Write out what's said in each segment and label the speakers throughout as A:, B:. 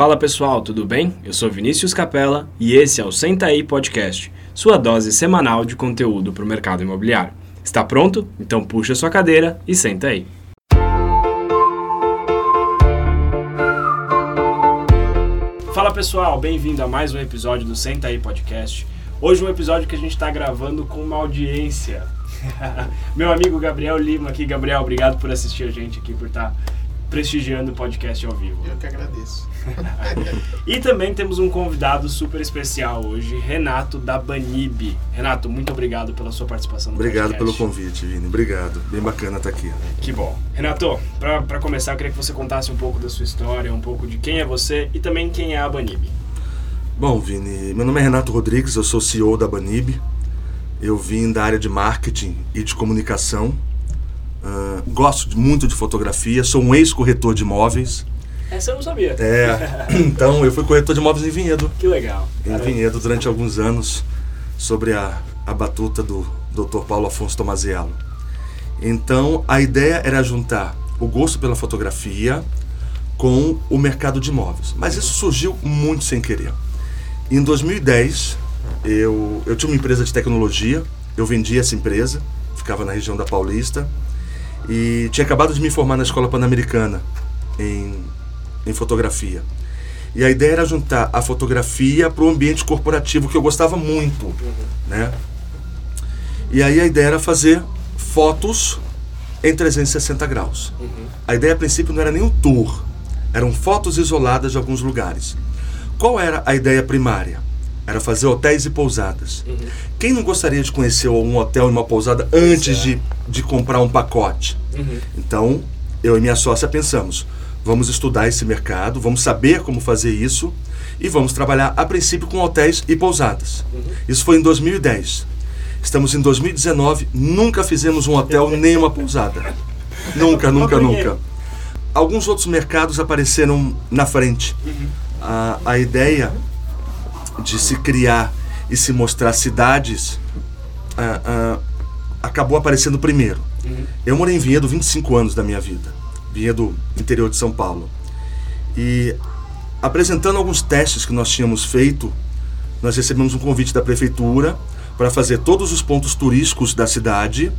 A: Fala pessoal, tudo bem? Eu sou Vinícius Capella e esse é o Senta aí Podcast, sua dose semanal de conteúdo para o mercado imobiliário. Está pronto? Então puxa sua cadeira e senta aí. Fala pessoal, bem-vindo a mais um episódio do Senta aí Podcast. Hoje um episódio que a gente está gravando com uma audiência. Meu amigo Gabriel Lima aqui. Gabriel, obrigado por assistir a gente aqui, por estar prestigiando o podcast ao vivo.
B: Eu que agradeço.
A: e também temos um convidado super especial hoje, Renato da Banib. Renato, muito obrigado pela sua participação no
C: Obrigado
A: podcast.
C: pelo convite, Vini. Obrigado. Bem bacana estar aqui.
A: Que bom. Renato, para começar, eu queria que você contasse um pouco da sua história, um pouco de quem é você e também quem é a Banib.
C: Bom, Vini, meu nome é Renato Rodrigues, eu sou CEO da Banib. Eu vim da área de marketing e de comunicação. Uh, gosto de, muito de fotografia, sou um ex-corretor de imóveis.
A: Essa eu não sabia.
C: É, então eu fui corretor de imóveis em Vinhedo.
A: Que legal.
C: Em
A: Caramba.
C: Vinhedo durante alguns anos, sobre a, a batuta do Dr. Paulo Afonso Tomaziello. Então a ideia era juntar o gosto pela fotografia com o mercado de imóveis. Mas isso surgiu muito sem querer. Em 2010, eu, eu tinha uma empresa de tecnologia, eu vendi essa empresa, ficava na região da Paulista, e tinha acabado de me formar na Escola Pan-Americana em, em fotografia. E a ideia era juntar a fotografia para o ambiente corporativo, que eu gostava muito, né? E aí a ideia era fazer fotos em 360 graus. A ideia a princípio não era nem um tour, eram fotos isoladas de alguns lugares. Qual era a ideia primária? Era fazer hotéis e pousadas. Quem não gostaria de conhecer um hotel e uma pousada antes de, de comprar um pacote? Então, eu e minha sócia pensamos: vamos estudar esse mercado, vamos saber como fazer isso e vamos trabalhar a princípio com hotéis e pousadas. Isso foi em 2010. Estamos em 2019, nunca fizemos um hotel nem uma pousada. Nunca, nunca, nunca. Alguns outros mercados apareceram na frente. A, a ideia de se criar e se mostrar cidades ah, ah, acabou aparecendo primeiro. Eu morei em Vinhedo 25 anos da minha vida, Vinhedo interior de São Paulo. E apresentando alguns testes que nós tínhamos feito, nós recebemos um convite da prefeitura para fazer todos os pontos turísticos da cidade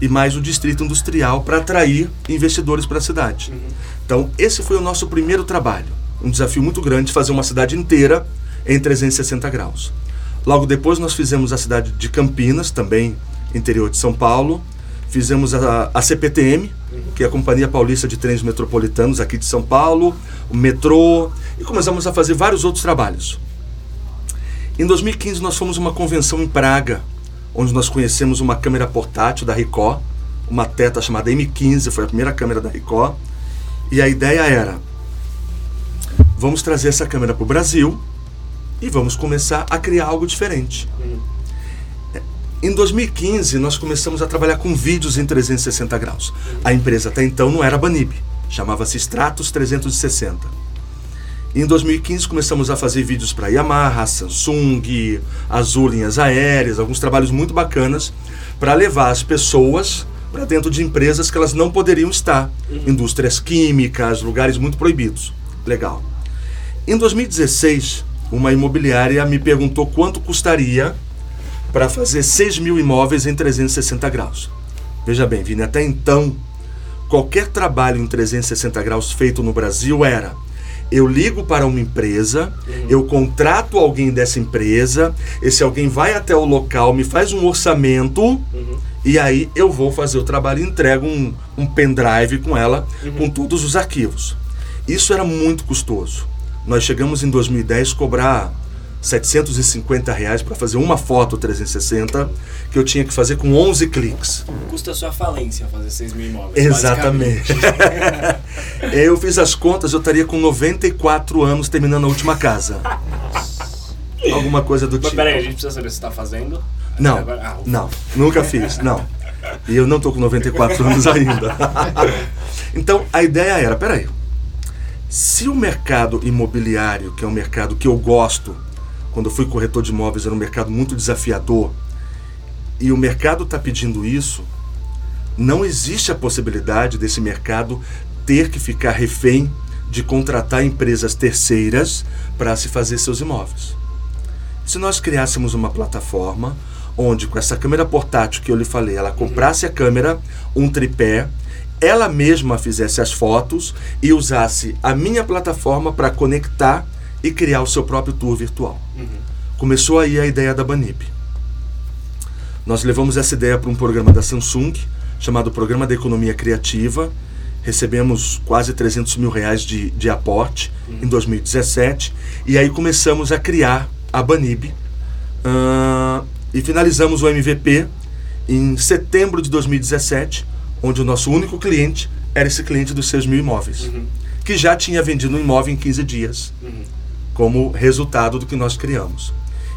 C: e mais o distrito industrial para atrair investidores para a cidade. Então, esse foi o nosso primeiro trabalho. Um desafio muito grande fazer uma cidade inteira em 360 graus. Logo depois nós fizemos a cidade de Campinas, também interior de São Paulo. Fizemos a, a CPTM, que é a Companhia Paulista de Trens Metropolitanos aqui de São Paulo, o metrô, e começamos a fazer vários outros trabalhos. Em 2015 nós fomos a uma convenção em Praga, onde nós conhecemos uma câmera portátil da Ricoh, uma Teta chamada M15, foi a primeira câmera da Ricoh, e a ideia era vamos trazer essa câmera para o Brasil e vamos começar a criar algo diferente. Em 2015, nós começamos a trabalhar com vídeos em 360 graus. A empresa até então não era Banib, chamava-se Stratos 360. Em 2015 começamos a fazer vídeos para Yamaha, Samsung, Azul Linhas Aéreas, alguns trabalhos muito bacanas para levar as pessoas para dentro de empresas que elas não poderiam estar, indústrias químicas, lugares muito proibidos. Legal. Em 2016, uma imobiliária me perguntou quanto custaria para fazer 6 mil imóveis em 360 graus. Veja bem, Vini, até então, qualquer trabalho em 360 graus feito no Brasil era eu ligo para uma empresa, eu contrato alguém dessa empresa, esse alguém vai até o local, me faz um orçamento e aí eu vou fazer o trabalho e entrego um, um pendrive com ela, com todos os arquivos. Isso era muito custoso. Nós chegamos em 2010 a cobrar 750 reais para fazer uma foto 360 que eu tinha que fazer com 11 cliques.
A: Custa sua falência fazer 6 mil imóveis.
C: Exatamente. eu fiz as contas, eu estaria com 94 anos terminando a última casa. Alguma coisa do
A: Mas
C: tipo.
A: peraí, a gente precisa saber se você está fazendo.
C: Não,
A: Agora- ah,
C: não, nunca fiz, não. E eu não tô com 94 anos ainda. então a ideia era, peraí, se o mercado imobiliário, que é um mercado que eu gosto, quando eu fui corretor de imóveis era um mercado muito desafiador, e o mercado está pedindo isso, não existe a possibilidade desse mercado ter que ficar refém de contratar empresas terceiras para se fazer seus imóveis. Se nós criássemos uma plataforma onde com essa câmera portátil que eu lhe falei, ela comprasse a câmera, um tripé, ela mesma fizesse as fotos e usasse a minha plataforma para conectar e criar o seu próprio tour virtual. Uhum. Começou aí a ideia da Banip. Nós levamos essa ideia para um programa da Samsung, chamado Programa da Economia Criativa. Recebemos quase 300 mil reais de, de aporte uhum. em 2017. E aí começamos a criar a Banib. Uh, e finalizamos o MVP em setembro de 2017, onde o nosso único cliente era esse cliente dos 6 mil imóveis, uhum. que já tinha vendido um imóvel em 15 dias, uhum. como resultado do que nós criamos.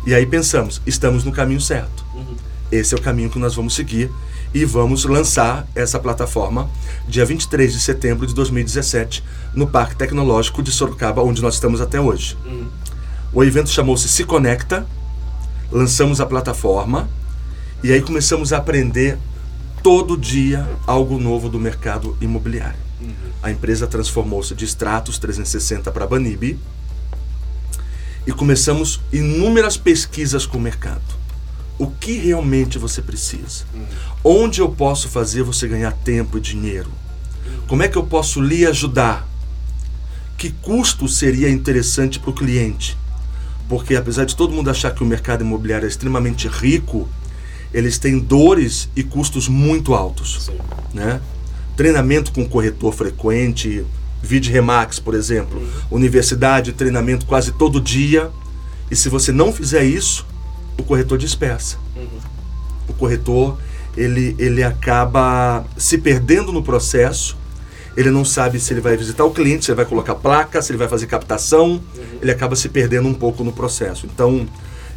C: E aí pensamos, estamos no caminho certo. Uhum. Esse é o caminho que nós vamos seguir e vamos lançar essa plataforma dia 23 de setembro de 2017 no Parque Tecnológico de Sorocaba, onde nós estamos até hoje. Uhum. O evento chamou-se Se Conecta, lançamos a plataforma e aí começamos a aprender todo dia algo novo do mercado imobiliário. Uhum. A empresa transformou-se de Stratos 360 para Banib e começamos inúmeras pesquisas com o mercado. O que realmente você precisa? Uhum. Onde eu posso fazer você ganhar tempo e dinheiro? Como é que eu posso lhe ajudar? Que custo seria interessante para o cliente? porque apesar de todo mundo achar que o mercado imobiliário é extremamente rico, eles têm dores e custos muito altos, Sim. né? Treinamento com corretor frequente, Vide Remax, por exemplo, uhum. universidade, treinamento quase todo dia. E se você não fizer isso, o corretor dispersa. Uhum. O corretor ele, ele acaba se perdendo no processo ele não sabe se ele vai visitar o cliente, se ele vai colocar placa, se ele vai fazer captação, uhum. ele acaba se perdendo um pouco no processo. Então,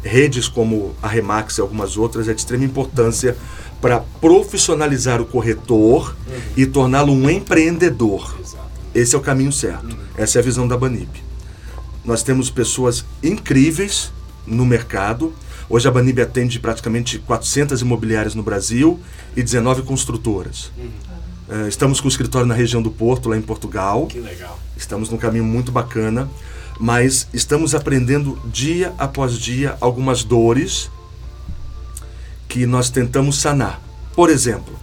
C: redes como a Remax e algumas outras é de extrema importância para profissionalizar o corretor uhum. e torná-lo um empreendedor. Exato. Esse é o caminho certo. Uhum. Essa é a visão da Banib. Nós temos pessoas incríveis no mercado. Hoje a Banib atende praticamente 400 imobiliárias no Brasil e 19 construtoras. Uhum. Uh, estamos com o escritório na região do Porto, lá em Portugal.
A: Que legal.
C: Estamos num caminho muito bacana, mas estamos aprendendo dia após dia algumas dores que nós tentamos sanar. Por exemplo,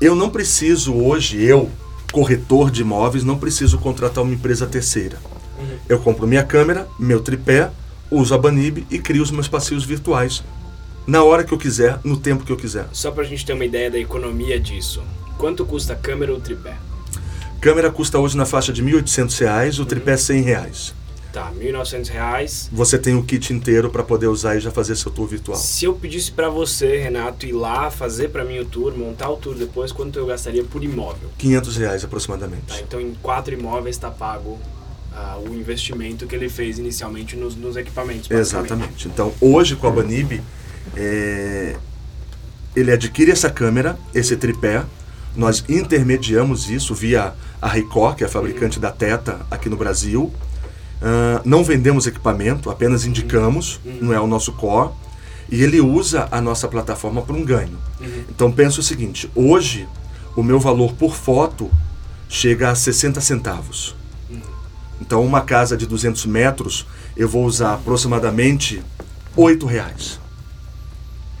C: eu não preciso hoje, eu, corretor de imóveis, não preciso contratar uma empresa terceira. Uhum. Eu compro minha câmera, meu tripé, uso a Banib e crio os meus passeios virtuais na hora que eu quiser, no tempo que eu quiser.
A: Só para a gente ter uma ideia da economia disso, quanto custa a câmera ou tripé?
C: Câmera custa hoje na faixa de R$ 1.800, o uhum. tripé 100 reais.
A: Tá, R$ 1.900.
C: Você tem o kit inteiro para poder usar e já fazer seu tour virtual.
A: Se eu pedisse para você, Renato, ir lá fazer para mim o tour, montar o tour depois, quanto eu gastaria por imóvel?
C: 500 reais aproximadamente.
A: Tá, então em quatro imóveis está pago uh, o investimento que ele fez inicialmente nos, nos equipamentos.
C: Exatamente. Então hoje com a Banib é, ele adquire essa câmera, esse tripé, nós intermediamos isso via a Record, que é a fabricante da Teta aqui no Brasil. Uh, não vendemos equipamento, apenas indicamos, não é o nosso core. E ele usa a nossa plataforma para um ganho. Uhum. Então pensa o seguinte: hoje o meu valor por foto chega a 60 centavos. Uhum. Então uma casa de 200 metros eu vou usar aproximadamente 8 reais.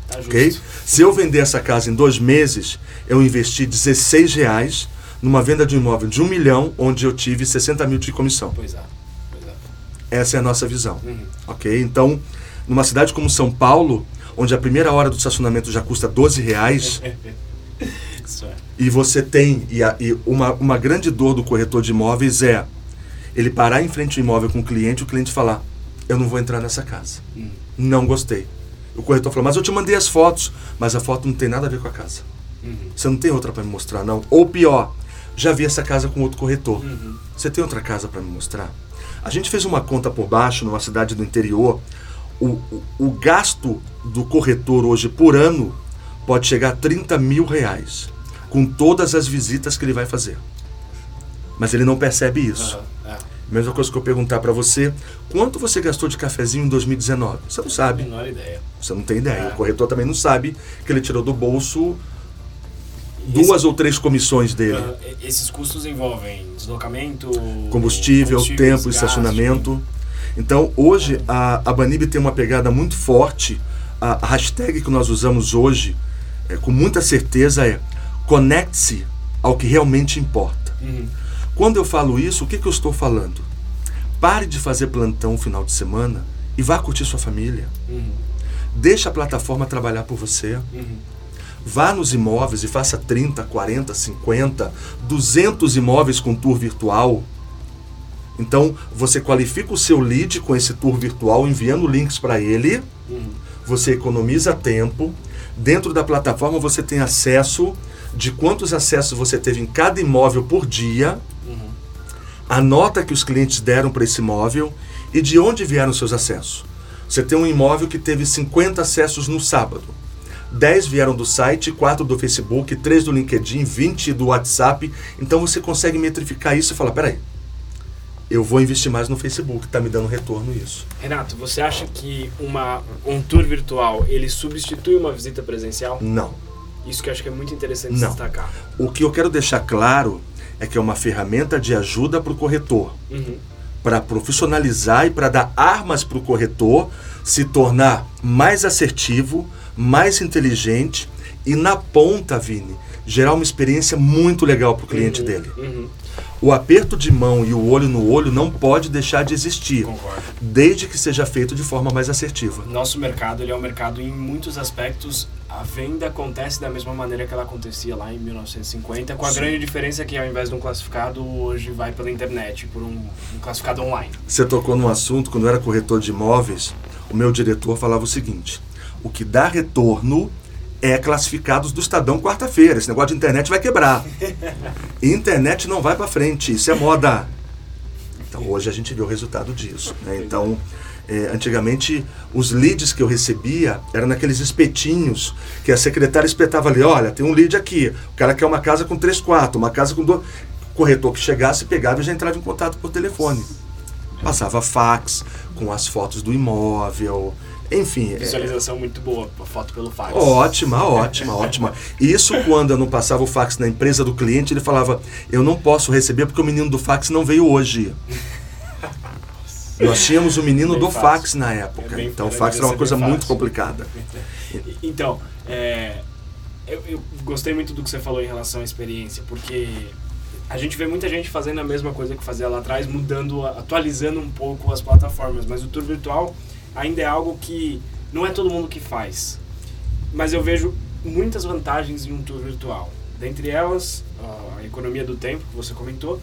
C: Tá ok? Se eu vender essa casa em dois meses, eu investi 16 reais numa venda de um imóvel de um milhão, onde eu tive 60 mil de comissão.
A: Pois é. Pois é.
C: Essa é a nossa visão. Uhum. Ok? Então, numa cidade como São Paulo, onde a primeira hora do estacionamento já custa 12 reais. é. E você tem, e, a, e, uma, uma grande dor do corretor de imóveis é ele parar em frente ao imóvel com o cliente e o cliente falar: Eu não vou entrar nessa casa. Uhum. Não gostei o corretor falou, mas eu te mandei as fotos, mas a foto não tem nada a ver com a casa. Uhum. Você não tem outra para me mostrar, não. Ou pior, já vi essa casa com outro corretor. Uhum. Você tem outra casa para me mostrar? A gente fez uma conta por baixo numa cidade do interior. O, o, o, gasto do corretor hoje por ano pode chegar a 30 mil reais, com todas as visitas que ele vai fazer. Mas ele não percebe isso. Uhum. Mesma coisa que eu perguntar para você, quanto você gastou de cafezinho em 2019? Você não sabe.
A: Menor ideia.
C: Você não tem ideia. É. O corretor também não sabe que ele tirou do bolso duas ou três comissões dele.
A: Ah, e- esses custos envolvem deslocamento,
C: combustível, tempo, estacionamento. Então, hoje, a, a Banib tem uma pegada muito forte. A, a hashtag que nós usamos hoje, é, com muita certeza, é conecte-se ao que realmente importa.
A: Uhum.
C: Quando eu falo isso, o que, que eu estou falando? Pare de fazer plantão no final de semana e vá curtir sua família.
A: Uhum.
C: Deixa a plataforma trabalhar por você.
A: Uhum.
C: Vá nos imóveis e faça 30, 40, 50, 200 imóveis com tour virtual. Então, você qualifica o seu lead com esse tour virtual, enviando links para ele.
A: Uhum.
C: Você economiza tempo. Dentro da plataforma, você tem acesso de quantos acessos você teve em cada imóvel por dia. A nota que os clientes deram para esse imóvel e de onde vieram seus acessos. Você tem um imóvel que teve 50 acessos no sábado. 10 vieram do site, 4 do Facebook, 3 do LinkedIn, 20 do WhatsApp. Então você consegue metrificar isso e falar: peraí, eu vou investir mais no Facebook, está me dando retorno isso.
A: Renato, você acha que uma, um tour virtual ele substitui uma visita presencial?
C: Não.
A: Isso que eu acho que é muito interessante
C: Não.
A: destacar.
C: O que eu quero deixar claro é que é uma ferramenta de ajuda para o corretor.
A: Uhum.
C: para profissionalizar e para dar armas para o corretor se tornar mais assertivo, mais inteligente e na ponta, Vini, gerar uma experiência muito legal para o cliente
A: Uhum.
C: dele.
A: Uhum.
C: O aperto de mão e o olho no olho não pode deixar de existir,
A: Concordo.
C: desde que seja feito de forma mais assertiva.
A: Nosso mercado ele é um mercado em muitos aspectos. A venda acontece da mesma maneira que ela acontecia lá em 1950, com a
C: Sim.
A: grande diferença que ao invés de um classificado, hoje vai pela internet, por um, um classificado online.
C: Você tocou num assunto, quando eu era corretor de imóveis, o meu diretor falava o seguinte: o que dá retorno é classificados do Estadão quarta-feira. Esse negócio de internet vai quebrar. internet não vai para frente, isso é moda. Então hoje a gente vê o resultado disso. né? Então, é, antigamente, os leads que eu recebia eram naqueles espetinhos que a secretária espetava ali: olha, tem um lead aqui, o cara quer uma casa com três quartos, uma casa com dois. Corretor que chegasse, pegava e já entrava em contato por telefone. Passava fax com as fotos do imóvel, enfim. é-
A: Visualização muito boa, foto pelo fax.
C: Ótima, ótima, ótima. Isso quando eu não passava o fax na empresa do cliente, ele falava: Eu não posso receber porque o menino do fax não veio hoje. Nós tínhamos o menino
A: Bem
C: do
A: fácil.
C: fax na época.
A: É bem-
C: então o fax era uma coisa
A: fácil.
C: muito complicada.
A: Então, é, eu, eu gostei muito do que você falou em relação à experiência, porque a gente vê muita gente fazendo a mesma coisa que fazia lá atrás, mudando, atualizando um pouco as plataformas, mas o tour virtual ainda é algo que não é todo mundo que faz. Mas eu vejo muitas vantagens em um tour virtual. Dentre elas, a economia do tempo, que você comentou,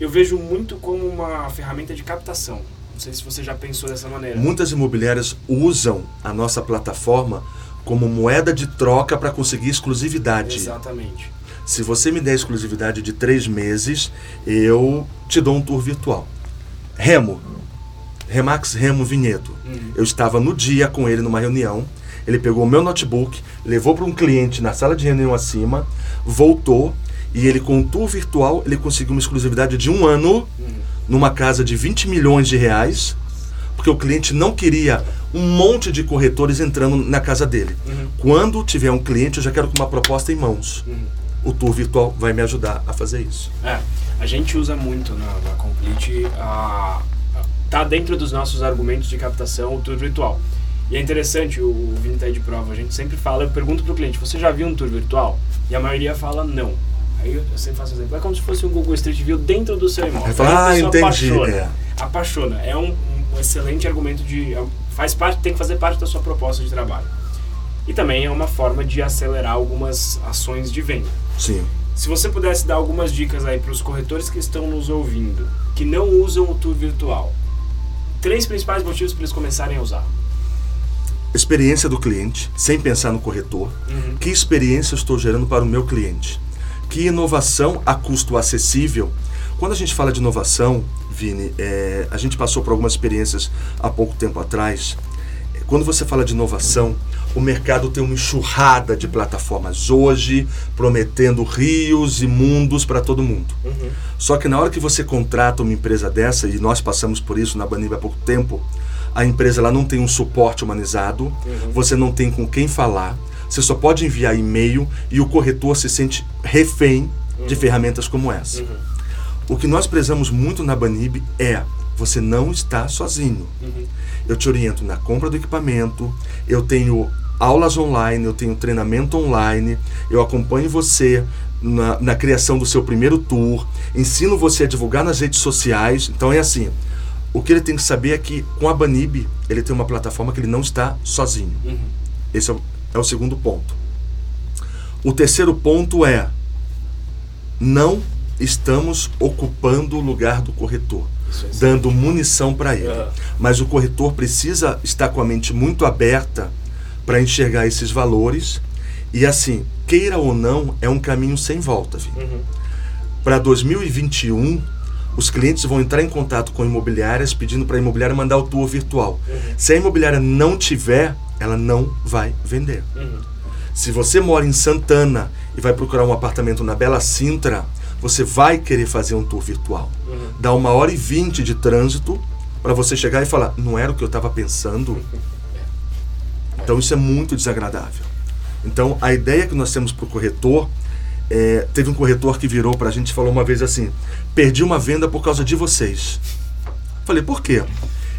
A: eu vejo muito como uma ferramenta de captação. Não sei se você já pensou dessa maneira.
C: Muitas imobiliárias usam a nossa plataforma como moeda de troca para conseguir exclusividade.
A: Exatamente.
C: Se você me der exclusividade de três meses, eu te dou um tour virtual. Remo. Remax Remo Vinhedo.
A: Uhum.
C: Eu estava no dia com ele numa reunião. Ele pegou o meu notebook, levou para um cliente na sala de reunião acima, voltou e ele com um tour virtual ele conseguiu uma exclusividade de um ano
A: Uhum.
C: numa casa de 20 milhões de reais, porque o cliente não queria um monte de corretores entrando na casa dele.
A: Uhum.
C: Quando tiver um cliente, eu já quero com uma proposta em mãos.
A: Uhum.
C: O tour virtual vai me ajudar a fazer isso.
A: É, a gente usa muito na, na Complete, a, a- tá dentro dos nossos argumentos de captação o tour virtual. E é interessante, o, o Vini tá aí de prova, a gente sempre fala, eu pergunto pro cliente, você já viu um tour virtual? E a maioria fala não. Aí eu, eu sempre faço exemplo, é como se fosse um Google Street View dentro do seu imóvel. A
C: ah, entendi.
A: Apaixona,
C: É.
A: apaixona. É um, um excelente argumento de... faz parte, tem que fazer parte da sua proposta de trabalho. E também é uma forma de acelerar algumas ações de venda.
C: Sim.
A: Se você pudesse dar algumas dicas aí para os corretores que estão nos ouvindo, que não usam o tour virtual, três principais motivos para eles começarem a usar.
C: Experiência do cliente, sem pensar no corretor.
A: Uhum.
C: Que experiência eu estou gerando para o meu cliente? Que inovação a custo acessível? Quando a gente fala de inovação, Vini, é, a gente passou por algumas experiências há pouco tempo atrás. Quando você fala de inovação, o mercado tem uma enxurrada de plataformas hoje, prometendo rios e mundos para todo mundo.
A: Uhum.
C: Só que na hora que você contrata uma empresa dessa, e nós passamos por isso na Banib há pouco tempo, a empresa ela não tem um suporte humanizado,
A: Uhum.
C: você não tem com quem falar, Você só pode enviar e-mail e o corretor se sente refém de ferramentas como essa.
A: Uhum.
C: O que nós prezamos muito na Banib é você não está sozinho.
A: Uhum.
C: Eu te oriento na compra do equipamento, eu tenho aulas online, eu tenho treinamento online, eu acompanho você na, na criação do seu primeiro tour, ensino você a divulgar nas redes sociais. Então é assim. O que ele tem que saber é que com a Banib ele tem uma plataforma que ele não está sozinho.
A: Uhum.
C: Esse é o, é o segundo ponto. O terceiro ponto é não estamos ocupando o lugar do corretor, dando munição para ele.
A: Aham.
C: Mas o corretor precisa estar com a mente muito aberta para enxergar esses valores. E assim, queira ou não, é um caminho sem volta.
A: Uhum.
C: Para 2021, os clientes vão entrar em contato com imobiliárias pedindo para a imobiliária mandar o tour virtual.
A: Uhum.
C: Se a imobiliária não tiver, ela não vai vender.
A: Uhum.
C: Se você mora em Santana e vai procurar um apartamento na Bela Sintra, você vai querer fazer um tour virtual.
A: Uhum.
C: Dá uma hora e vinte de trânsito para você chegar e falar, não era o que eu estava pensando. Então isso é muito desagradável. Então a ideia que nós temos para o corretor é, teve um corretor que virou para a gente e falou uma vez assim: perdi uma venda por causa de vocês. Falei, por quê?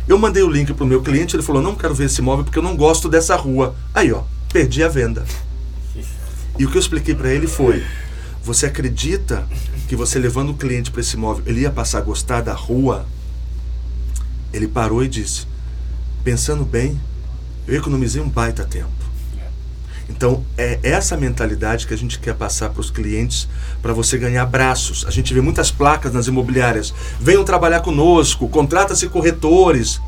C: Eu mandei o link pro meu cliente, ele falou: não quero ver esse imóvel porque eu não gosto dessa rua. Aí, ó, perdi a venda. E o que eu expliquei para ele foi: você acredita que você levando o cliente para esse imóvel, ele ia passar a gostar da rua? Ele parou e disse: pensando bem, eu economizei um baita tempo. Então, é essa mentalidade que a gente quer passar para os clientes para você ganhar abraços. A gente vê muitas placas nas imobiliárias. Venham trabalhar conosco, contrata-se corretores.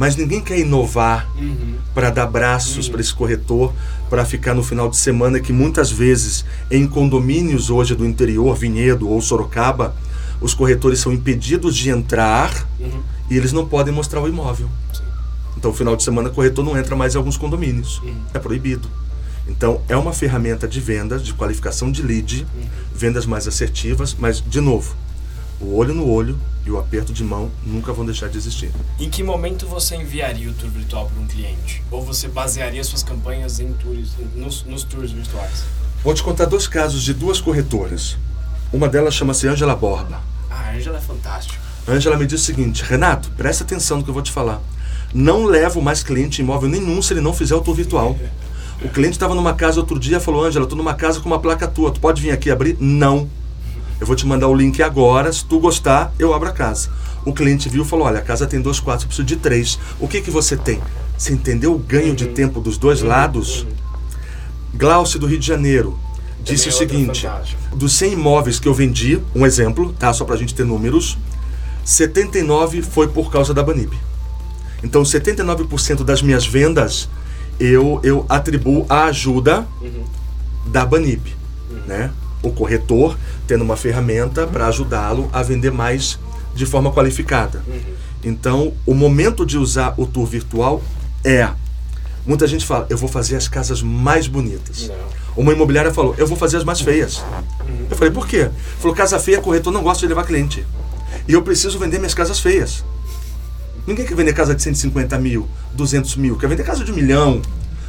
C: Mas ninguém quer inovar
A: Uhum.
C: para dar braços para esse corretor, para ficar no final de semana, que muitas vezes em condomínios hoje do interior, Vinhedo ou Sorocaba, os corretores são impedidos de entrar
A: Uhum.
C: e eles não podem mostrar o imóvel.
A: Sim.
C: Então, final de semana, o corretor não entra mais em alguns condomínios.
A: Uhum.
C: É proibido. Então, é uma ferramenta de vendas, de qualificação de lead,
A: Uhum.
C: vendas mais assertivas, mas, de novo, o olho no olho e o aperto de mão nunca vão deixar de existir.
A: Em que momento você enviaria o tour virtual para um cliente? Ou você basearia suas campanhas em tours, nos, nos tours virtuais?
C: Vou te contar dois casos de duas corretoras. Uma delas chama-se Ângela Borba.
A: Ah, a Angela é fantástico.
C: Ângela me disse o seguinte: Renato, presta atenção no que eu vou te falar. Não levo mais cliente imóvel nenhum se ele não fizer o tour virtual. O cliente estava numa casa outro dia e falou: Ângela, tô numa casa com uma placa tua, tu pode vir aqui abrir? Não. Eu vou te mandar o link agora, se tu gostar, eu abro a casa. O cliente viu e falou: Olha, a casa tem dois quartos, eu preciso de três. O que, que você tem? Você entendeu o ganho de tempo dos dois lados? Glaucio do Rio de Janeiro disse o
A: Também outra
C: seguinte: dos 100 imóveis que eu vendi, um exemplo, tá? Só pra gente ter números, 79 foi por causa da Banib. Então, 79% das minhas vendas eu, eu atribuo à ajuda
A: Uhum.
C: da Banib, né? O corretor tendo uma ferramenta para ajudá-lo a vender mais de forma qualificada.
A: Uhum.
C: Então, o momento de usar o tour virtual é. Muita gente fala, eu vou fazer as casas mais bonitas.
A: Não.
C: Uma imobiliária falou, eu vou fazer as mais feias.
A: Uhum.
C: Eu falei, por quê? Falou, casa feia, corretor não gosta de levar cliente. E eu preciso vender minhas casas feias. Ninguém quer vender casa de 150 mil, 200 mil, quer vender casa de um milhão.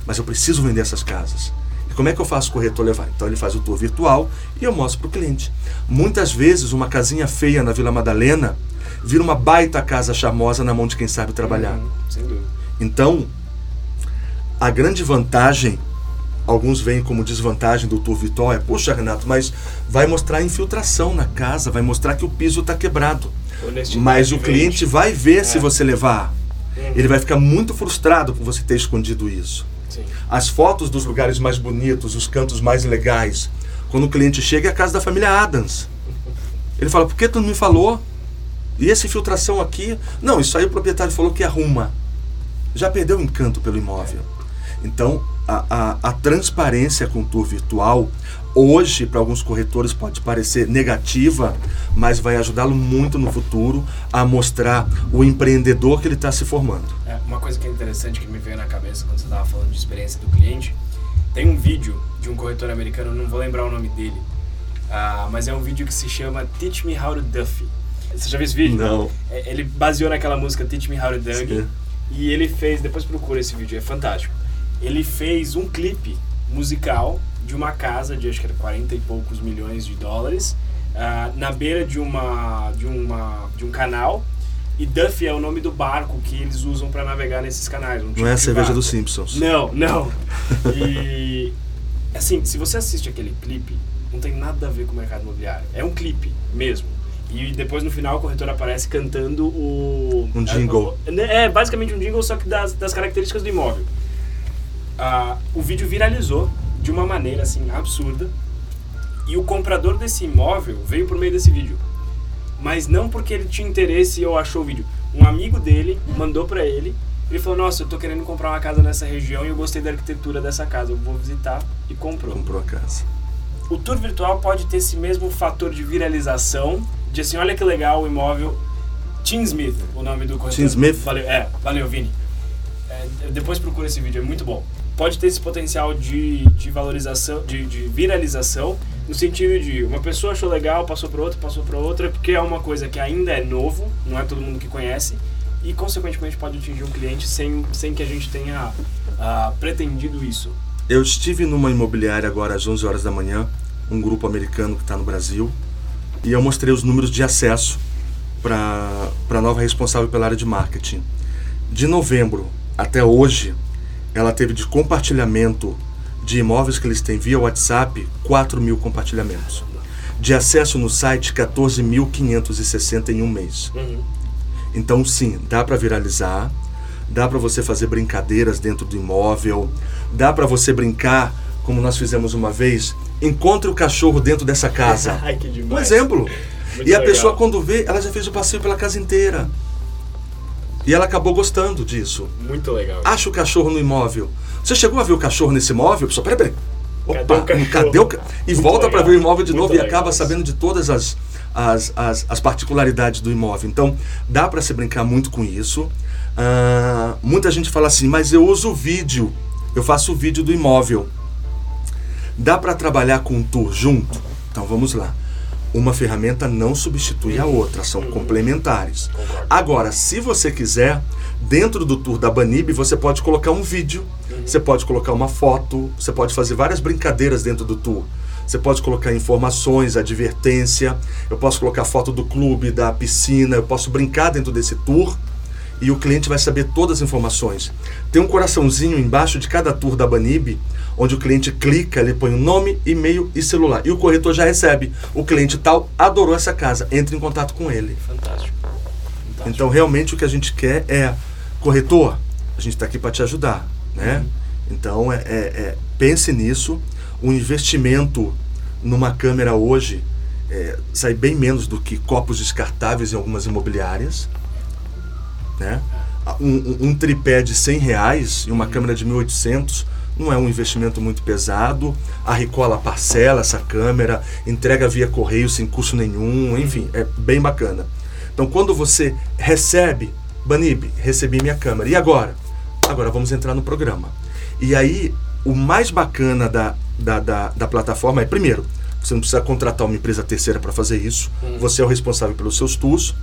C: Mas eu preciso vender essas casas. Como é que eu faço o corretor levar? Então ele faz o tour virtual e eu mostro para o cliente. Muitas vezes uma casinha feia na Vila Madalena vira uma baita casa charmosa na mão de quem sabe trabalhar.
A: Uhum. Sem dúvida.
C: Então, a grande vantagem, alguns veem como desvantagem do tour virtual, é, puxa, Renato, mas vai mostrar infiltração na casa, vai mostrar que o piso está quebrado. Mas o cliente vai ver se
A: É.
C: você levar.
A: Uhum.
C: Ele vai ficar muito frustrado por você ter escondido isso.
A: Sim.
C: As fotos dos lugares mais bonitos, os cantos mais legais. Quando o cliente chega, é a casa da família Adams. Ele fala, por que tu não me falou? E essa infiltração aqui? Não, isso aí o proprietário falou que arruma. Já perdeu o encanto pelo imóvel. Então, a, a, a transparência com o tour virtual, hoje, para alguns corretores, pode parecer negativa, mas vai ajudá-lo muito no futuro a mostrar o empreendedor que ele está se formando.
A: É, uma coisa que é interessante que me veio na cabeça quando você estava falando de experiência do cliente, tem um vídeo de um corretor americano, não vou lembrar o nome dele, ah, mas é um vídeo que se chama Teach Me How to Duffy. Você já viu esse vídeo?
C: Não.
A: É, ele baseou naquela música Teach Me How to
C: Sim.
A: e ele fez, depois procura esse vídeo, é fantástico. Ele fez um clipe musical de uma casa de acho que era 40 e poucos milhões de dólares uh, na beira de uma de uma de um canal e Duffy é o nome do barco que eles usam para navegar nesses canais. Um
C: Não
A: tipo
C: é a cerveja dos Simpsons.
A: Não, não. E assim, se você assiste aquele clipe, não tem nada a ver com o mercado imobiliário. É um clipe mesmo. E depois no final o corretor aparece cantando o.
C: Um jingle.
A: É, é basicamente um jingle, só que das, das características do imóvel. Ah, o vídeo viralizou de uma maneira assim absurda. E o comprador desse imóvel veio por meio desse vídeo. Mas não porque ele tinha interesse ou achou o vídeo. Um amigo dele mandou pra ele. Ele falou: Nossa, eu tô querendo comprar uma casa nessa região e eu gostei da arquitetura dessa casa. Eu vou visitar e comprou.
C: Comprou a casa.
A: O tour virtual pode ter esse mesmo fator de viralização, de assim, olha que legal o imóvel. Tim Smith, o nome do corretor.
C: Tim Smith?
A: Valeu, é, valeu, Vini. É, depois procura esse vídeo, é muito bom. Pode ter esse potencial de, de valorização, de, de viralização, no sentido de uma pessoa achou legal, passou para outra, passou para outra, porque é uma coisa que ainda é novo, não é todo mundo que conhece, e consequentemente pode atingir um cliente sem, sem que a gente tenha ah, pretendido isso.
C: Eu estive numa imobiliária agora às 11 horas da manhã, um grupo americano que está no Brasil, e eu mostrei os números de acesso para a nova responsável pela área de marketing. De novembro até hoje, ela teve de compartilhamento de imóveis que eles têm via WhatsApp 4 mil compartilhamentos. De acesso no site 14.560 em um mês. Então, sim, dá para viralizar, dá para você fazer brincadeiras dentro do imóvel, dá para você brincar, como nós fizemos uma vez, encontre o cachorro dentro dessa casa.
A: Ai.
C: Um exemplo.
A: Muito
C: e a
A: legal.
C: pessoa, quando vê, ela já fez o passeio pela casa inteira. E ela acabou gostando disso.
A: Muito legal.
C: Acha o cachorro no imóvel. Você chegou a ver o cachorro nesse imóvel? Pessoal, peraí, peraí.
A: Cadê
C: Opa,
A: o cachorro?
C: cadê o. E
A: Muito
C: volta para ver o imóvel de
A: Muito
C: novo e
A: legal
C: acaba
A: isso.
C: sabendo de todas as, as, as, as particularidades do imóvel. Então, dá para se brincar muito com isso. Ah, muita gente fala assim, mas eu uso vídeo. Eu faço o vídeo do imóvel. Dá para trabalhar com um tour junto? Então vamos lá. Uma ferramenta não substitui a outra, são complementares.
A: Concordo.
C: Agora, se você quiser, dentro do tour da Banib, você pode colocar um vídeo, você pode colocar uma foto, você pode fazer várias brincadeiras dentro do tour. Você pode colocar informações, advertência, eu posso colocar foto do clube, da piscina, eu posso brincar dentro desse tour e o cliente vai saber todas as informações. Tem um coraçãozinho embaixo de cada tour da Banib, onde o cliente clica, ele põe o nome, e-mail e celular. E o corretor já recebe. O cliente tal adorou essa casa, entre em contato com ele.
A: Fantástico. Fantástico.
C: Então, realmente, o que a gente quer é, corretor, a gente está aqui para te ajudar, né? Então, é, é- é- pense nisso. O investimento numa câmera hoje é, sai bem menos do que copos descartáveis em algumas imobiliárias, né? Um, um- tripé de 100 reais e uma câmera de 1.800 não é um investimento muito pesado. A Ricola parcela essa câmera, entrega via correio sem custo nenhum, enfim, é bem bacana. Então, quando você recebe, Banib, recebi minha câmera, e agora? Agora vamos entrar no programa. E aí, o mais bacana da, da, da, da plataforma é, primeiro, você não precisa contratar uma empresa terceira para fazer isso, você é o responsável pelos seus tours.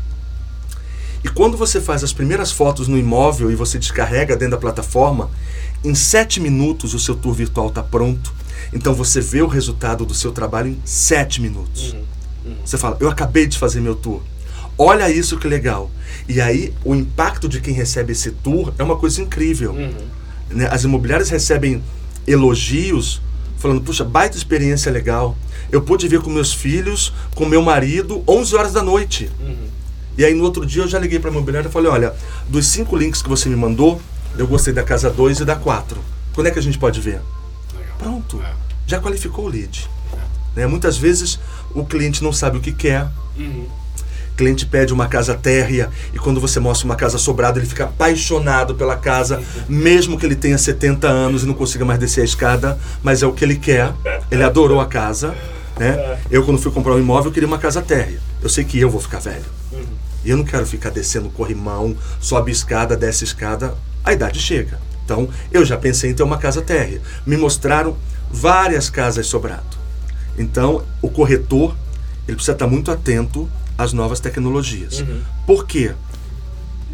C: E quando você faz as primeiras fotos no imóvel e você descarrega dentro da plataforma, em sete minutos o seu tour virtual está pronto. Então você vê o resultado do seu trabalho em sete minutos. Você fala, eu acabei de fazer meu tour. Olha isso que legal. E aí o impacto de quem recebe esse tour é uma coisa incrível. Né? As imobiliárias recebem elogios falando, puxa, baita experiência legal. Eu pude ver com meus filhos, com meu marido, 11 horas da noite. E aí no outro dia eu já liguei para a imobiliária e falei, olha, dos cinco links que você me mandou, eu gostei da casa 2 e da 4. Quando é que a gente pode ver?
A: Legal.
C: Pronto.
A: É.
C: Já qualificou o lead. Né? Muitas vezes o cliente não sabe o que quer.
A: Uhum.
C: O cliente pede uma casa térrea e quando você mostra uma casa sobrada, ele fica apaixonado pela casa, mesmo que ele tenha 70 anos e não consiga mais descer a escada, mas é o que ele quer. Ele adorou a casa. Né? Eu, quando fui comprar um imóvel, eu queria uma casa térrea. Eu sei que eu vou ficar velho. E eu não quero ficar descendo corrimão, sobe escada, desce escada. A idade chega. Então, eu já pensei em ter uma casa térrea. Me mostraram várias casas sobrado. Então, o corretor, ele precisa estar muito atento às novas tecnologias. Por quê?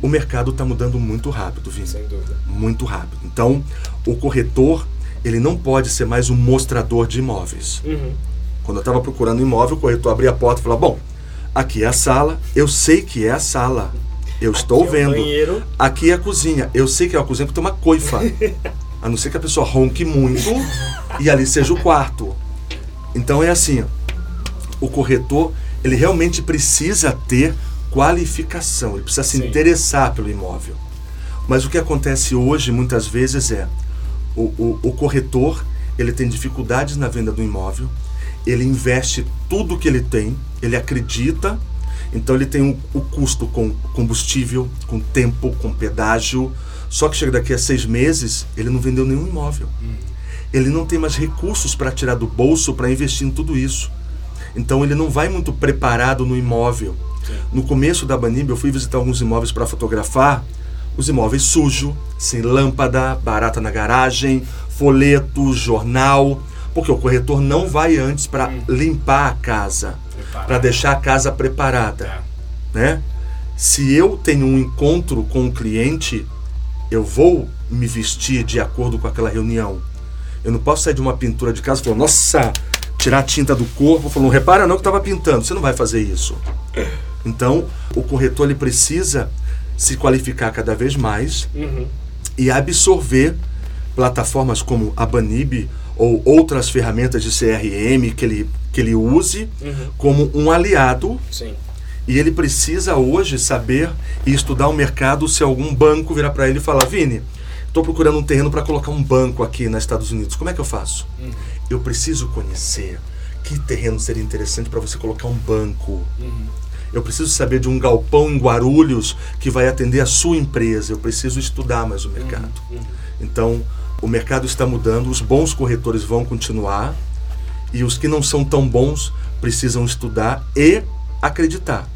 C: O mercado está mudando muito rápido, Vini
A: Sem dúvida.
C: muito rápido. Então, o corretor, ele não pode ser mais um mostrador de imóveis.
A: Uhum.
C: Quando eu estava procurando um imóvel, o corretor abria a porta e falava: Bom, aqui é a sala, eu sei que é a sala. Eu estou
A: Aqui é o
C: vendo.
A: banheiro.
C: Aqui é a cozinha. Eu sei que é a cozinha porque tem uma coifa. A não ser que a pessoa ronque muito e ali seja o quarto. Então é assim, o corretor, ele realmente precisa ter qualificação, ele precisa se
A: Sim.
C: interessar pelo imóvel. Mas o que acontece hoje, muitas vezes, é o, o, o corretor, ele tem dificuldades na venda do imóvel, ele investe tudo que ele tem, ele acredita, então ele tem o, o custo com combustível, com tempo, com pedágio, só que chega daqui a seis meses, ele não vendeu nenhum imóvel. Ele não tem mais recursos para tirar do bolso para investir em tudo isso. Então ele não vai muito preparado no imóvel. No começo da Banib, eu fui visitar alguns imóveis para fotografar. Os imóveis sujos, sem lâmpada, barata na garagem, folheto, jornal. Porque o corretor não vai antes para limpar a casa, para deixar a casa preparada
A: É.
C: né? Se eu tenho um encontro com o cliente, eu vou me vestir de acordo com aquela reunião. Eu não posso sair de uma pintura de casa e falar, nossa, tirar a tinta do corpo, falando, repara não que estava pintando. Você não vai fazer isso. Então, o corretor ele precisa se qualificar cada vez mais
A: Uhum.
C: e absorver plataformas como a Banib ou outras ferramentas de CRM que ele, que ele use
A: Uhum.
C: como um aliado
A: Sim.
C: e ele precisa hoje saber e estudar o mercado se algum banco virar para ele e falar: Vini, estou procurando um terreno para colocar um banco aqui nos Estados Unidos. Como é que eu faço?
A: Uhum.
C: Eu preciso conhecer que terreno seria interessante para você colocar um banco.
A: Uhum.
C: Eu preciso saber de um galpão em Guarulhos que vai atender a sua empresa. Eu preciso estudar mais o mercado.
A: Uhum.
C: Então, o mercado está mudando, os bons corretores vão continuar e os que não são tão bons precisam estudar e acreditar.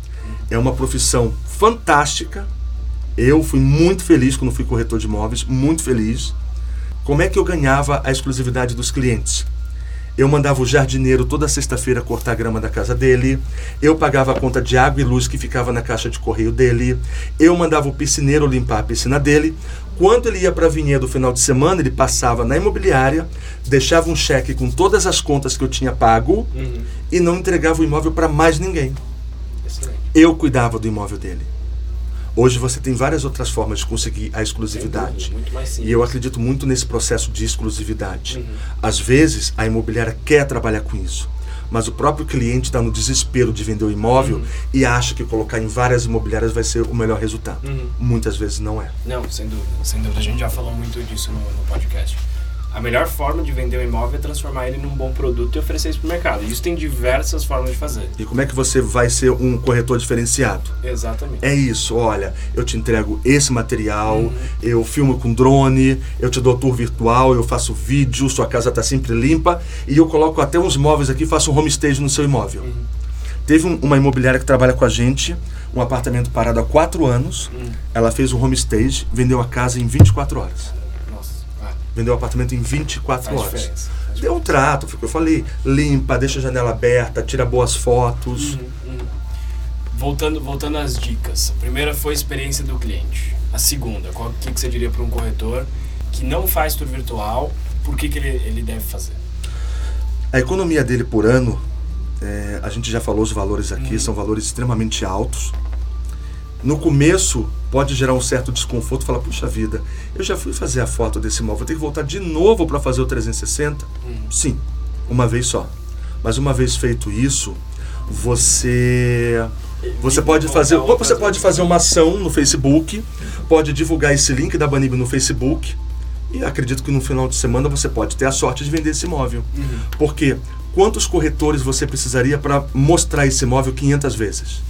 C: É uma profissão fantástica. Eu fui muito feliz quando fui corretor de imóveis, muito feliz. Como é que eu ganhava a exclusividade dos clientes? Eu mandava o jardineiro toda sexta-feira cortar a grama da casa dele. Eu pagava a conta de água e luz que ficava na caixa de correio dele. Eu mandava o piscineiro limpar a piscina dele. Quando ele ia para Vinhedo no final de semana, ele passava na imobiliária, deixava um cheque com todas as contas que eu tinha pago
A: Uhum.
C: e não entregava o imóvel para mais ninguém.
A: Excelente.
C: Eu cuidava do imóvel dele. Hoje você tem várias outras formas de conseguir a exclusividade.
A: dúvida.
C: E eu acredito muito nesse processo de exclusividade.
A: Uhum.
C: Às vezes, a imobiliária quer trabalhar com isso, mas o próprio cliente está no desespero de vender o imóvel
A: Uhum.
C: e acha que colocar em várias imobiliárias vai ser o melhor resultado.
A: Uhum.
C: Muitas vezes não é.
A: Não, sem dúvida. Sem dúvida. A gente já falou muito disso no, no podcast. A melhor forma de vender um imóvel é transformar ele num bom produto e oferecer isso para o mercado. Isso tem diversas formas de fazer.
C: E como é que você vai ser um corretor diferenciado?
A: Exatamente.
C: É isso, olha, eu te entrego esse material,
A: Uhum.
C: eu filmo com drone, eu te dou tour virtual, eu faço vídeo, sua casa está sempre limpa e eu coloco até uns móveis aqui, faço um homestage no seu imóvel.
A: Uhum.
C: Teve um- uma imobiliária que trabalha com a gente, um apartamento parado há quatro anos,
A: Uhum.
C: ela fez um homestage, vendeu a casa em 24 horas. Vendeu o apartamento em 24
A: faz
C: horas.
A: diferença.
C: Deu um trato, foi o que eu falei, limpa, deixa a janela aberta, tira boas fotos.
A: Uhum, uhum. Voltando, voltando às dicas. A primeira foi a experiência do cliente. A segunda, qual que, que você diria para um corretor que não faz tour virtual, por que, que ele, ele deve fazer?
C: A economia dele por ano, é, a gente já falou os valores aqui,
A: Uhum.
C: são valores extremamente altos. No começo, pode gerar um certo desconforto, falar, puxa vida, eu já fui fazer a foto desse imóvel, vou ter que voltar de novo para fazer o 360?
A: Uhum.
C: Sim, uma vez só. Mas uma vez feito isso, você você pode fazer, você pode fazer uma ação no Facebook, pode divulgar esse link da Banib no Facebook e acredito que no final de semana você pode ter a sorte de vender esse imóvel.
A: Uhum.
C: Porque quantos corretores você precisaria para mostrar esse imóvel 500 vezes?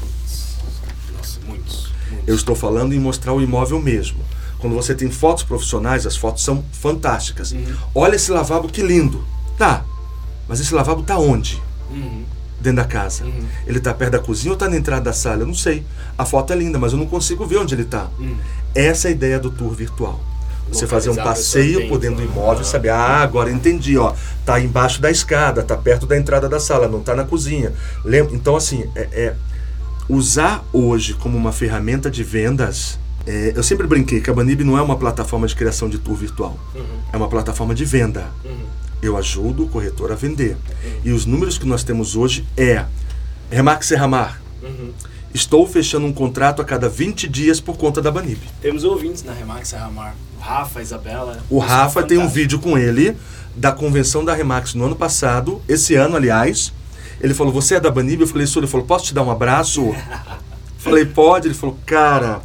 C: Eu estou falando em mostrar o imóvel mesmo. Quando você tem fotos profissionais, as fotos são fantásticas.
A: Uhum.
C: Olha esse lavabo que lindo. Tá. Mas esse lavabo tá onde?
A: Uhum.
C: Dentro da casa.
A: Uhum.
C: Ele tá perto da cozinha ou tá na entrada da sala? Eu não sei. A foto é linda, mas eu não consigo ver onde ele tá.
A: Uhum.
C: Essa é a ideia do tour virtual. Você fazer um passeio por dentro do
A: né?
C: imóvel e saber, ah, agora entendi, ó, tá embaixo da escada, tá perto da entrada da sala, não tá na cozinha. Lembra? Então, assim, é, é usar hoje como uma ferramenta de vendas É, eu sempre brinquei que a Banib não é uma plataforma de criação de tour virtual,
A: Uhum.
C: é uma plataforma de venda.
A: Uhum.
C: Eu ajudo o corretor a vender. E os números que nós temos hoje é Remax Serramar.
A: Uhum.
C: Estou fechando um contrato a cada 20 dias por conta da Banib.
A: Temos ouvintes na Remax Serramar. O Rafa, a Isabela.
C: O Rafa tem um vídeo com ele da convenção da Remax no ano passado, esse ano, aliás. Ele falou: Você é da Banib? Eu falei: Sou. Ele falou: Posso te dar um abraço? falei: Pode. Ele falou: Cara,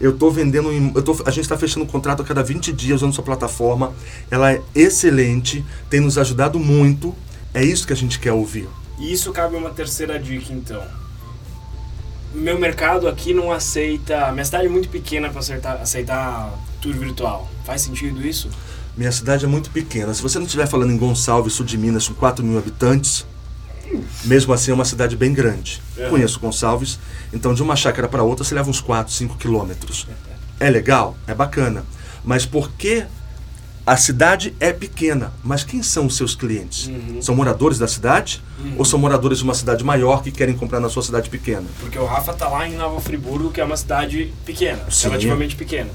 C: eu tô vendendo. Eu tô, a gente está fechando um contrato a cada 20 dias usando sua plataforma. Ela é excelente, tem nos ajudado muito. É isso que a gente quer ouvir.
A: E isso cabe uma terceira dica, então. Meu mercado aqui não aceita. Minha cidade é muito pequena para aceitar, aceitar tour virtual. Faz sentido isso?
C: Minha cidade é muito pequena. Se você não estiver falando em Gonçalves, sul de Minas, com 4 mil habitantes, mesmo assim é uma cidade bem grande.
A: Uhum.
C: Conheço Gonçalves, então de uma chácara para outra você leva uns 4, 5 quilômetros. É legal? É bacana. Mas por que a cidade é pequena? Mas quem são os seus clientes?
A: Uhum.
C: São moradores da cidade?
A: Uhum.
C: Ou são moradores de uma cidade maior que querem comprar na sua cidade pequena?
A: Porque o Rafa tá lá em Nova Friburgo, que é uma cidade pequena,
C: Sim.
A: relativamente pequena.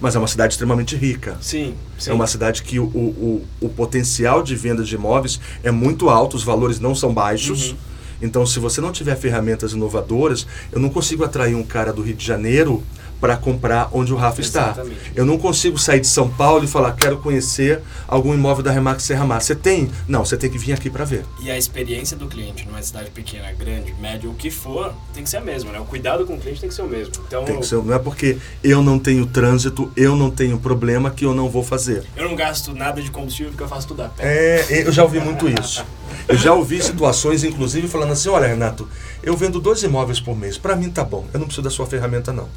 C: Mas é uma cidade extremamente rica.
A: Sim, sim.
C: É uma cidade que o, o, o, o potencial de venda de imóveis é muito alto, os valores não são baixos.
A: Uhum.
C: Então, se você não tiver ferramentas inovadoras, eu não consigo atrair um cara do Rio de Janeiro para comprar onde o Rafa está.
A: Exatamente.
C: Eu não consigo sair de São Paulo e falar, quero conhecer algum imóvel da Remax Serra Mar. Você tem? Não, você tem que vir aqui para ver.
A: E a experiência do cliente numa cidade pequena, grande, média, o que for, tem que ser a mesma, né? O cuidado com o cliente tem que ser o mesmo. Então,
C: Tem que ser, não é porque eu não tenho trânsito, eu não tenho problema que eu não vou fazer.
A: eu não gasto nada de combustível porque eu faço tudo a pé.
C: É, eu já ouvi muito isso. Eu já ouvi situações, inclusive, falando assim: olha, Renato, eu vendo dois imóveis por mês, para mim tá bom, eu não preciso da sua ferramenta, não.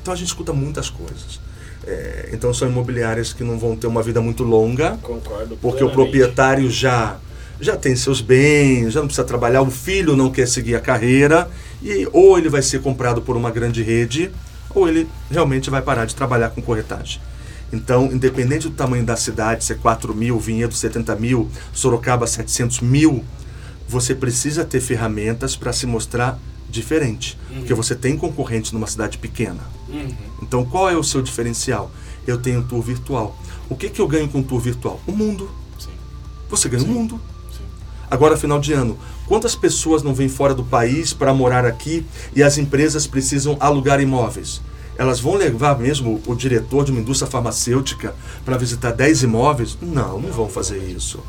C: Então a gente escuta muitas coisas. É, então são imobiliárias que não vão ter uma vida muito longa,
A: Concordo.
C: porque o
A: plenamente.
C: proprietário já já tem seus bens, já não precisa trabalhar, o filho não quer seguir a carreira, e ou ele vai ser comprado por uma grande rede, ou ele realmente vai parar de trabalhar com corretagem. Então, independente do tamanho da cidade, se é 4 mil, Vinhedo 70 mil, Sorocaba 700 mil, você precisa ter ferramentas para se mostrar diferente.
A: Uhum.
C: Porque você tem concorrentes numa cidade pequena.
A: Uhum.
C: Então, qual é o seu diferencial? Eu tenho um tour virtual. O que, que eu ganho com um tour virtual? O mundo.
A: Sim,
C: Você ganha o
A: Sim.
C: mundo.
A: sim.
C: Agora, final de ano, quantas pessoas não vêm fora do país para morar aqui e as empresas precisam alugar imóveis? Elas vão levar mesmo o diretor de uma indústria farmacêutica para visitar 10 imóveis? Não, não vão fazer isso.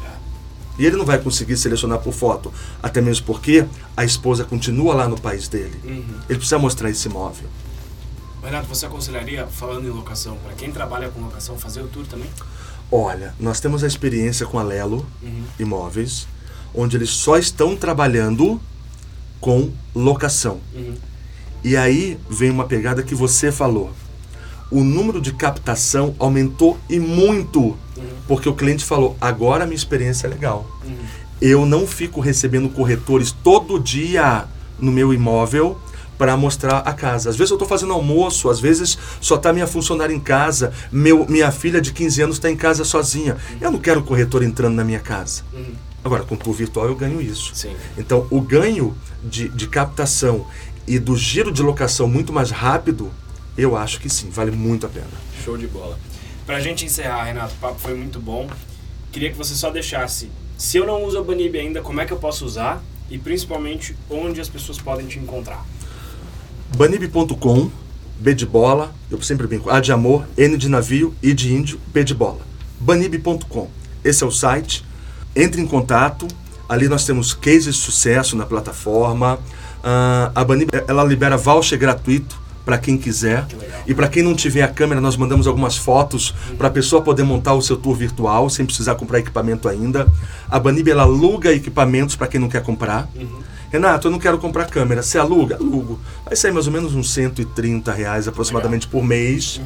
C: E ele não vai conseguir selecionar por foto, até mesmo porque a esposa continua lá no país dele.
A: Uhum.
C: Ele precisa mostrar esse imóvel.
A: Renato, você aconselharia, falando em locação, para quem trabalha com locação, fazer o tour também?
C: Olha, nós temos a experiência com a Lelo
A: Uhum.
C: Imóveis, onde eles só estão trabalhando com locação.
A: Uhum.
C: E aí vem uma pegada que você falou. O número de captação aumentou e muito,
A: Uhum.
C: porque o cliente falou: agora a minha experiência é legal.
A: Uhum.
C: Eu não fico recebendo corretores todo dia no meu imóvel para mostrar a casa. Às vezes eu estou fazendo almoço, às vezes só está minha funcionária em casa, meu, minha filha de 15 anos está em casa sozinha. Eu não quero corretor entrando na minha casa.
A: Uhum.
C: Agora, com tour virtual eu ganho isso.
A: Sim.
C: Então, o ganho de, de captação e do giro de locação muito mais rápido, eu acho que sim, vale muito a pena.
A: Show de bola. Pra gente encerrar, Renato, o papo foi muito bom. Queria que você só deixasse, se eu não uso a Banib ainda, como é que eu posso usar? E principalmente, onde as pessoas podem te encontrar?
C: Banib.com, B de bola, eu sempre brinco, A de amor, N de navio, I de índio, B de bola. Banib.com, esse é o site. Entre em contato, ali nós temos cases de sucesso na plataforma. Ah, a Banib, ela libera voucher gratuito para quem quiser. E para quem não tiver a câmera, nós mandamos algumas fotos para a pessoa poder montar o seu tour virtual sem precisar comprar equipamento ainda. A Banib ela aluga equipamentos para quem não quer comprar. Renato, eu não quero comprar câmera. Você aluga? Alugo. Vai sair mais ou menos uns 130 reais aproximadamente por mês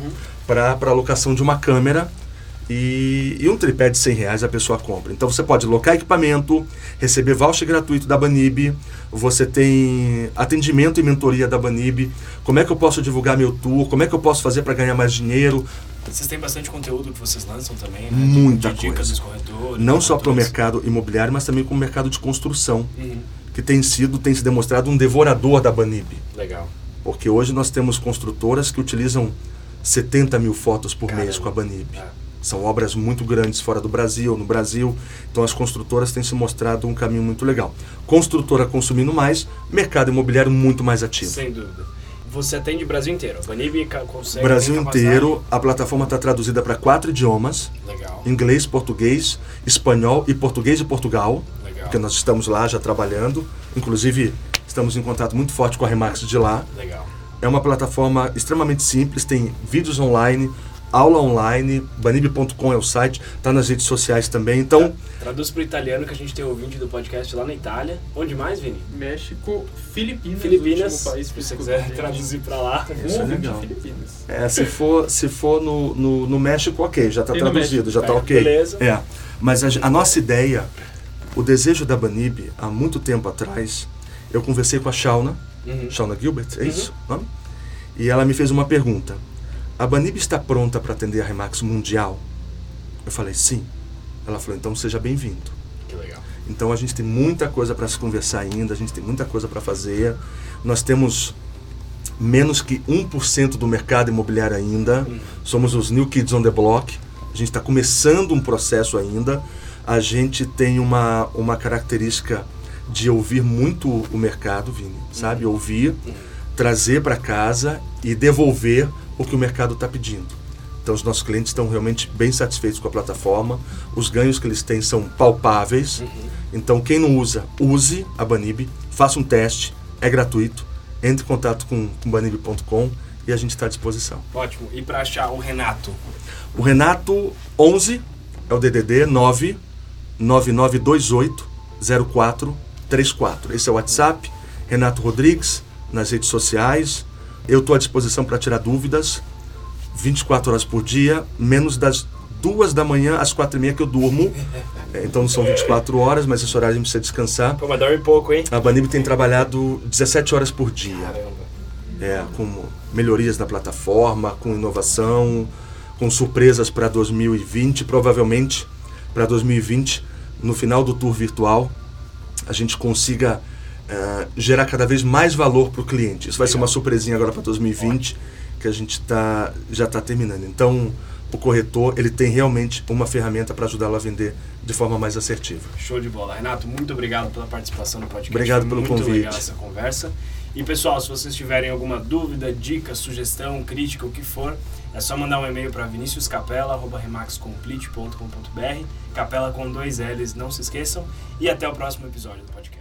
C: para a alocação de uma câmera. E, e um tripé de 100 reais a pessoa compra. Então você pode locar equipamento, receber voucher gratuito da Banib, você tem atendimento e mentoria da Banib. Como é que eu posso divulgar meu tour? Como é que eu posso fazer para ganhar mais dinheiro?
A: Vocês têm bastante conteúdo que vocês lançam também, né?
C: Muita
A: de, de dicas
C: coisa.
A: dos corretores.
C: Não
A: das
C: só para o mercado imobiliário, mas também para o mercado de construção,
A: Uhum.
C: Que tem sido, tem se demonstrado um devorador da Banib.
A: Legal.
C: Porque hoje nós temos construtoras que utilizam 70 mil fotos por
A: Caramba.
C: mês com a Banib.
A: É.
C: São obras muito grandes fora do Brasil, no Brasil. Então as construtoras têm se mostrado um caminho muito legal. Construtora consumindo mais, mercado imobiliário muito mais ativo.
A: Sem dúvida. Você atende o Brasil inteiro. A Banib consegue.
C: Brasil inteiro, a plataforma está traduzida para quatro idiomas:
A: Legal.
C: inglês, português, espanhol e português de Portugal. Porque nós estamos lá já trabalhando. Inclusive, estamos em contato muito forte com a Remax de lá.
A: Legal.
C: É uma plataforma extremamente simples, tem vídeos online, aula online, banib.com é o site, está nas redes sociais também. Então,
A: Traduz para o italiano que a gente tem ouvinte do podcast lá na Itália. Onde mais, Vini?
B: México, Filipinas,
A: Filipinas.
B: país
A: Se você quiser traduzir para lá.
C: Isso é
B: ouvinte
C: legal.
B: Filipinas.
C: é, se for, se for no, no, no México, ok, já está traduzido, já está
A: é,
C: ok.
A: beleza.
C: É, mas a, a nossa ideia, o desejo da Banib, há muito tempo atrás, eu conversei com a Shauna,
A: Uhum.
C: Shauna Gilbert, é isso o nome? E ela me fez uma pergunta. A Banib está pronta para atender a Remax Mundial? Eu falei, sim. Ela falou, então seja bem-vindo.
A: Que legal.
C: Então a gente tem muita coisa para se conversar ainda, a gente tem muita coisa para fazer. Nós temos menos que 1% do mercado imobiliário ainda. Somos os New Kids on the Block. A gente está começando um processo ainda. A gente tem uma, uma característica de ouvir muito o mercado, Vini, sabe? Ouvir, trazer para casa e devolver o que o mercado está pedindo. Então, os nossos clientes estão realmente bem satisfeitos com a plataforma. Os ganhos que eles têm são palpáveis. Então, quem não usa, use a Banib, faça um teste, é gratuito. Entre em contato com, com banib.com e a gente está à disposição.
A: Ótimo. E para achar o Renato?
C: O Renato 11 é o DDD 9 9928 0434. Esse é o WhatsApp. Renato Rodrigues nas redes sociais. Eu estou à disposição para tirar dúvidas 24 horas por dia, menos das duas da manhã às quatro e meia que eu durmo. É, Então não são 24 horas, mas esse horário a gente precisa descansar.
A: Pô, mas dorme pouco, hein?
C: A Banib tem trabalhado 17 horas por dia
A: Caramba.
C: é, com melhorias na plataforma, com inovação, com surpresas para 2020, provavelmente para 2020, no final do tour virtual, a gente consiga eh, gerar cada vez mais valor para o cliente. Isso vai ser uma surpresinha agora para 2020, que a gente tá, já está terminando. Então, o corretor ele tem realmente uma ferramenta para ajudá-lo a vender de forma mais assertiva.
A: Show de bola. Renato, muito obrigado pela participação no podcast.
C: Obrigado pelo
A: muito
C: convite.
A: legal essa conversa. E pessoal, se vocês tiverem alguma dúvida, dica, sugestão, crítica, o que for, é só mandar um e-mail para viniciuscapela.remaxcomplete.com.br Capela com dois L's, não se esqueçam. E até o próximo episódio do podcast.